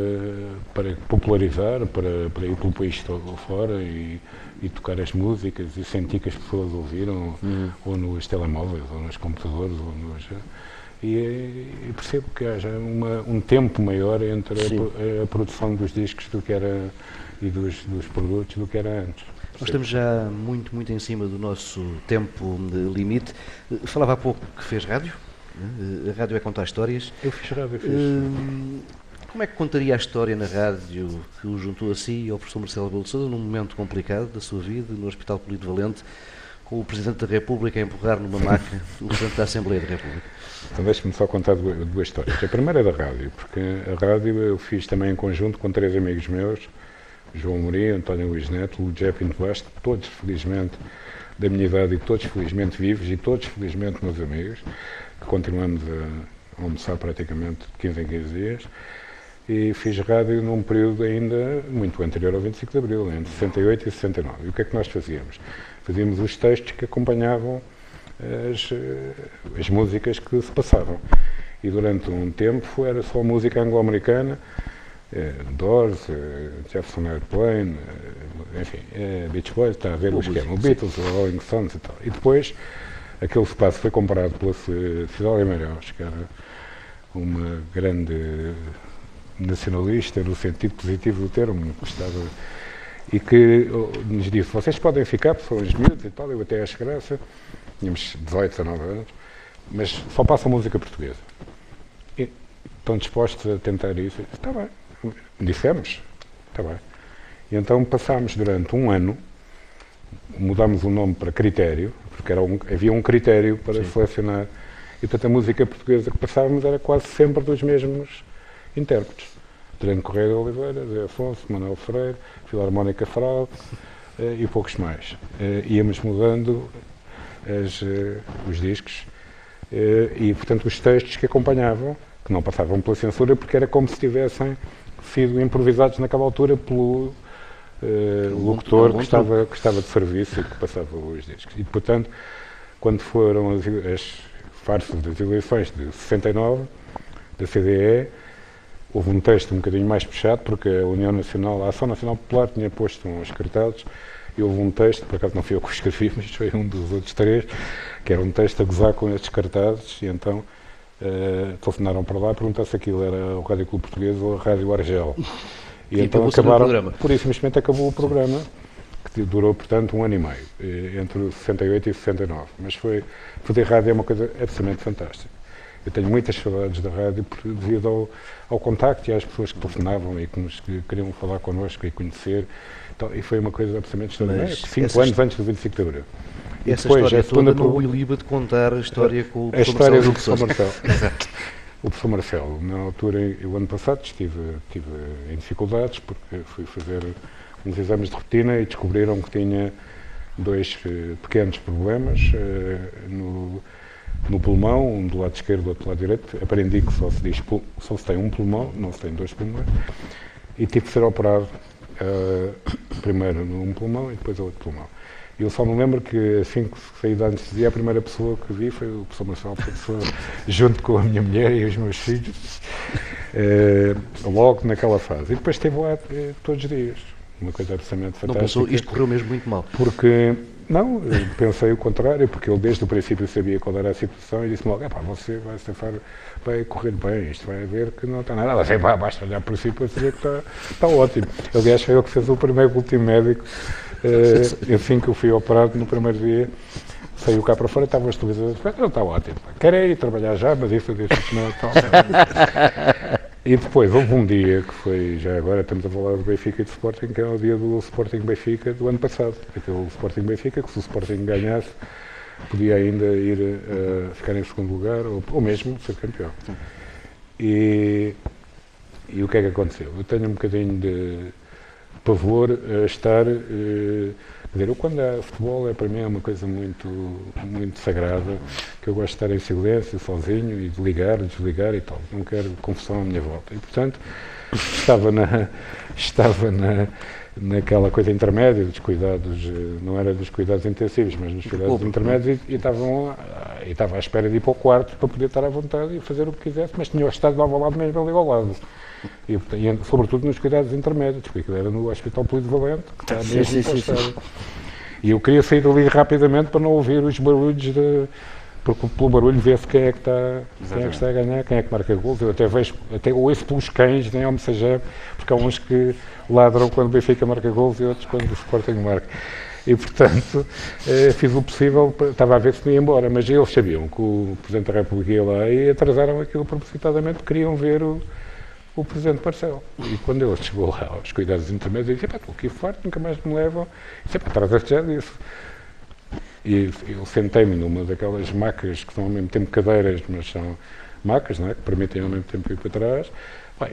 para popularizar, para, para ir pelo país todo fora e, e tocar as músicas e sentir que as pessoas ouviram, uhum. ou nos telemóveis, ou nos computadores, ou nos. E, e percebo que haja uma, um tempo maior entre a, a, produção dos discos do que era e dos, dos produtos do que era antes. Nós estamos já muito, muito em cima do nosso tempo limite. Falava há pouco que fez rádio, a rádio é contar histórias. Eu fiz rádio, eu fiz. Hum, como é que contaria a história na rádio que o juntou a si e ao professor Marcelo Sousa num momento complicado da sua vida, no Hospital Polivalente, com o Presidente da República a empurrar numa máquina o Presidente da Assembleia da República? Então deixe-me só contar duas, duas, histórias. A primeira é da rádio, porque a rádio eu fiz também em conjunto com três amigos meus, João Morim, António Luís Neto, o Jeff Pinto todos felizmente da minha idade e todos felizmente vivos e todos felizmente meus amigos continuamos a almoçar praticamente de 15 em 15 dias, e fiz rádio num período ainda muito anterior ao 25 de Abril, entre 68 e 69. E o que é que nós fazíamos? Fazíamos os textos que acompanhavam as, as músicas que se passavam. E durante um tempo era só música anglo-americana, eh, Doors, eh, Jefferson Airplane, eh, enfim, eh, Beach Boys, está a ver o esquema, o Beatles, o Rolling Stones e tal. E depois aquele espaço foi comprado pela Cidade de Meireles, que era uma grande nacionalista no sentido positivo do termo, estava, e que nos disse, vocês podem ficar, porque são os miúdos e tal, eu até acho graça, tínhamos 18, 19 anos, mas só passam música portuguesa. E estão dispostos a tentar isso? Está bem. Dissemos, está bem. E então passámos durante um ano, mudámos o nome para Critério, porque era um, havia um critério para Sim. selecionar. E portanto a música portuguesa que passávamos era quase sempre dos mesmos intérpretes. Adriano Correia de Oliveira, Zé Afonso, Manuel Freire, Filarmónica Fraude eh, e poucos mais. Eh, íamos mudando as, eh, os discos e, portanto, os textos que acompanhavam, que não passavam pela censura, porque era como se tivessem sido improvisados naquela altura pelo uh, locutor que estava, que estava de serviço e que passava os discos. E, portanto, quando foram as, as farsas das eleições de 69, da CDE, houve um texto um bocadinho mais puxado, porque a União Nacional, a Ação Nacional Popular tinha posto uns cartazes e houve um texto, por acaso não fui eu que o escrevi, mas foi um dos outros três, que era um texto a gozar com estes cartazes, e então uh, telefonaram para lá perguntar se aquilo era o Rádio Clube Português ou a Rádio Argel. E, e então acabaram, por isso simplesmente acabou o programa, que durou, portanto, um ano e meio, eh, entre 68 e 69. Mas foi, fazer rádio é uma coisa absolutamente fantástica. Eu tenho muitas saudades da rádio devido ao, ao contacto e às pessoas que telefonavam e que, nos, que queriam falar connosco e conhecer. Então, e foi uma coisa absolutamente extraordinária. Cinco anos antes do 25 de Abril. E essa depois, história toda no Iliba de contar a história com o A história do professor Marcelo. o professor Marcelo, na altura, o ano passado, estive, estive em dificuldades porque fui fazer uns exames de rotina e descobriram que tinha dois uh, pequenos problemas uh, no, no pulmão, um do lado esquerdo do outro do lado direito. Aprendi que só se diz só se tem um pulmão, não se tem dois pulmões. E tive que ser operado uh, primeiro num pulmão e depois no outro pulmão. E eu só me lembro que assim que saí da anestesia, a primeira pessoa que vi foi o professor Marcelo, junto com a minha mulher e os meus filhos, uh, logo naquela fase. E depois esteve lá uh, todos os dias. Uma coisa absolutamente fantástica. Não pensou, isto correu mesmo muito mal? Porque não, pensei o contrário, porque ele desde o princípio sabia qual era a situação e disse-me logo, pá, você vai, estafar, vai correr bem, isto vai ver que não está nada. Ela disse, basta olhar para si para saber que está, está ótimo. Aliás, foi ele que fez o primeiro último médico, uh, assim que eu fui operado no primeiro dia, saiu cá para fora, estavam as televisões, não, está ótimo, quer ir trabalhar já, mas isso eu disse não, está E depois houve um dia que foi, já agora estamos a falar do Benfica e do Sporting, que é o dia do Sporting Benfica do ano passado. Aquele Sporting Benfica, que se o Sporting ganhasse, podia ainda ir uh, ficar em segundo lugar, ou, ou mesmo ser campeão. E, e o que é que aconteceu? Eu tenho um bocadinho de pavor a estar. Uh, Quer dizer, eu quando há futebol é para mim é uma coisa muito, muito sagrada, que eu gosto de estar em silêncio, sozinho, e de ligar, desligar e tal. Não quero confusão à minha volta. E portanto, estava na, estava na, naquela coisa intermédia dos cuidados, não era dos cuidados intensivos, mas dos cuidados intermédios e, e, estavam, e estava à espera de ir para o quarto para poder estar à vontade e fazer o que quisesse, mas tinha estado de ao lado mesmo ali ao lado. E, e, sobretudo nos cuidados intermédios, porque aquilo era no Hospital Polivalente, que está mesmo sim, sim, sim, E eu queria sair dali rapidamente para não ouvir os barulhos de. Porque pelo barulho vê-se quem é que está, quem é que está a ganhar, quem é que marca gols. Eu até vejo, até ouço pelos cães, nem ao mensageiro, porque há uns que ladram quando o Benfica marca gols e outros quando o Sporting marca. E, portanto, eh, fiz o possível, estava a ver se me ia embora, mas eles sabiam que o Presidente da República ia lá e atrasaram aquilo propositadamente, queriam ver o, o Presidente Marcelo. E quando ele chegou lá aos cuidados intermédios, eu disse, estou aqui forte, nunca mais me levam. E disse, pá, traz-te já disso. E eu sentei-me numa daquelas macas que são ao mesmo tempo cadeiras, mas são macas, não é? que permitem ao mesmo tempo ir para trás.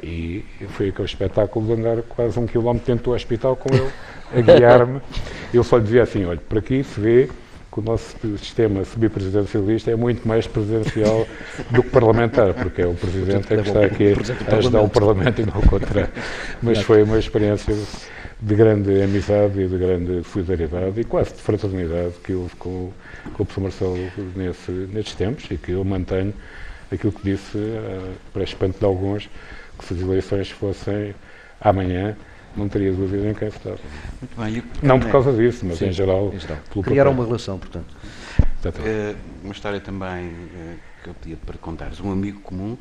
e foi aquele espetáculo de andar quase um quilómetro dentro do hospital com ele a guiar-me. Eu só dizia assim, olha, por aqui se vê que o nosso sistema semipresidencialista é muito mais presidencial do que parlamentar, porque é o Presidente que está aqui a ajudar o Parlamento e não o contrário. Mas foi uma experiência de grande amizade e de grande solidariedade e quase de fraternidade que houve com, com o professor Marcelo nesse, nestes tempos e que eu mantenho aquilo que disse, uh, para espanto de alguns, que se as eleições fossem amanhã, não teria dúvida em quem votar. Muito bem. não por causa disso, mas Sim, em geral. Criaram uma relação, portanto. Uh, uma história também uh, que eu pedia para contares. Um amigo comum,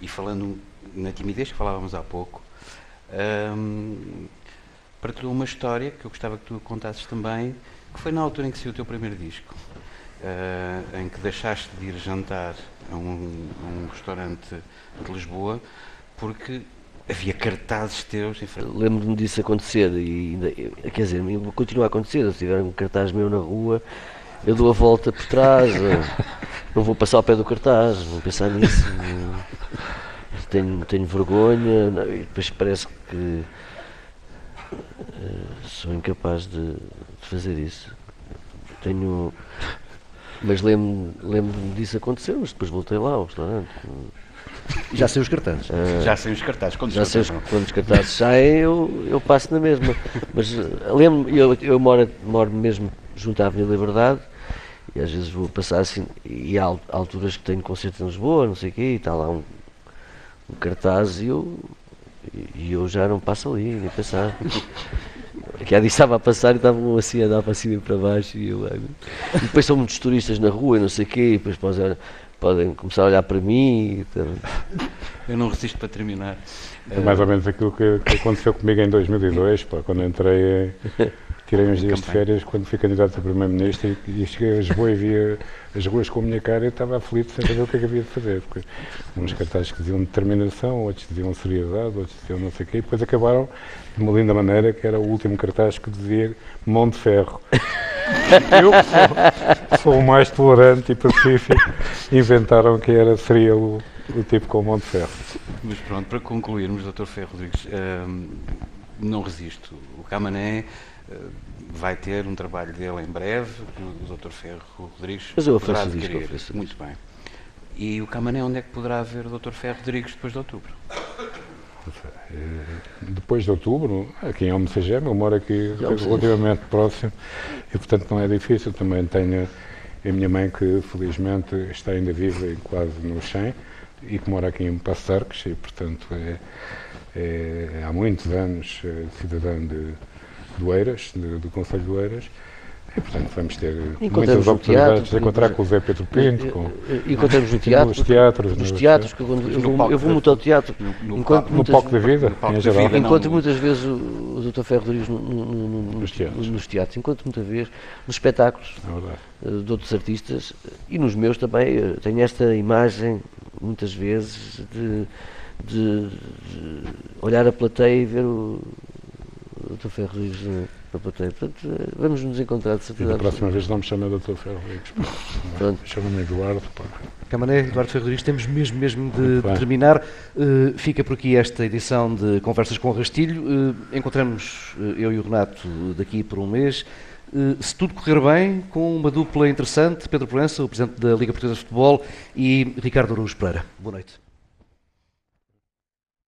e falando na timidez que falávamos há pouco, um, partilhou uma história que eu gostava que tu contasses também, que foi na altura em que saiu o teu primeiro disco, uh, em que deixaste de ir jantar a um, a um restaurante de Lisboa porque havia cartazes teus. Lembro-me disso acontecer e ainda, quer dizer, continua a acontecer. Se tiver um cartaz meu na rua, eu dou a volta por trás, não vou passar ao pé do cartaz, vou pensar nisso. Tenho, tenho vergonha e depois parece que uh, sou incapaz de, de, fazer isso. Tenho. Mas lembro-me lembro disso acontecer, mas depois voltei lá ao restaurante. Já sei os cartazes. Uh, já sei os cartazes. Quando já sei os, quando os cartazes saem, eu, eu passo na mesma. Mas uh, lembro eu, eu moro, moro mesmo junto à Avenida Liberdade e às vezes vou passar assim, e há alturas que tenho concerto em Lisboa, não sei o quê, e está lá um, um cartaz e eu, e eu já não passo ali, nem pensar. que dias estava a passar e estavam assim a dar para cima e para baixo e, eu, e depois são muitos turistas na rua e não sei o quê, e depois podem, podem começar a olhar para mim. Eu não resisto para terminar. É mais ou menos aquilo que, que aconteceu comigo em 2002, pá, quando entrei tirei uns dias de férias quando fui candidato a Primeiro-Ministro e, e, cheguei a Lisboa e via as ruas com a minha cara e estava aflito sem saber o que é que havia de fazer. Porque uns cartazes que diziam determinação, outros diziam seriedade, outros diziam não sei o quê, e depois acabaram de uma linda maneira que era o último cartaz que dizia Monte Ferro. Eu sou, sou, o mais tolerante e pacífico, inventaram que era, seria o, o tipo com o Monte Ferro. Mas pronto, para concluirmos, Dr. Ferro Rodrigues, hum, não resisto. O Camané eh, vai ter um trabalho dele em breve, que o Dr. Ferro Rodrigues Mas eu poderá adquirir. Muito bem. E o Camané, onde é que poderá ver o Dr. Ferro Rodrigues depois de outubro? Eh, depois de outubro, aqui em Almocegema, eu moro aqui relativamente próximo e, portanto, não é difícil. Também tenho a minha mãe, que felizmente está ainda viva e quase no 100 e que mora aqui em Passarques e, portanto, é, é há muitos anos é, cidadã de do Eiras, do, do Conselho do Eiras, e, portanto, vamos ter muitas oportunidades de encontrar com o Zé Pedro Pinto, com, encontramos no teatro, nos teatros, nos teatros, que eu, vou, eu vou muito ao teatro, no, enquanto no, palco da vida, em geral. Encontro muitas vezes o, o Dr. Ferro Rodrigues no, no, nos, teatros. nos teatros, encontro muitas vezes nos espetáculos é de outros artistas e nos meus também. Tenho esta imagem, muitas vezes, de, de, de olhar a plateia e ver o Dr. Ferro Rodrigues na plateia. Portanto, eh, vamos nos encontrar de certeza. E da próxima vez não me chama Dr. Ferro Rodrigues. Chama-me Eduardo. Pá. Camané, Eduardo Ferro Rodrigues, temos mesmo, mesmo de terminar. Uh, fica por aqui esta edição de Conversas com o Rastilho. Uh, encontramos uh, eu e o Renato daqui por um mês. se tudo correr bem, com uma dupla interessante, Pedro Proença, o Presidente da Liga Portuguesa de Futebol, e Ricardo Aruz Pereira. Boa noite.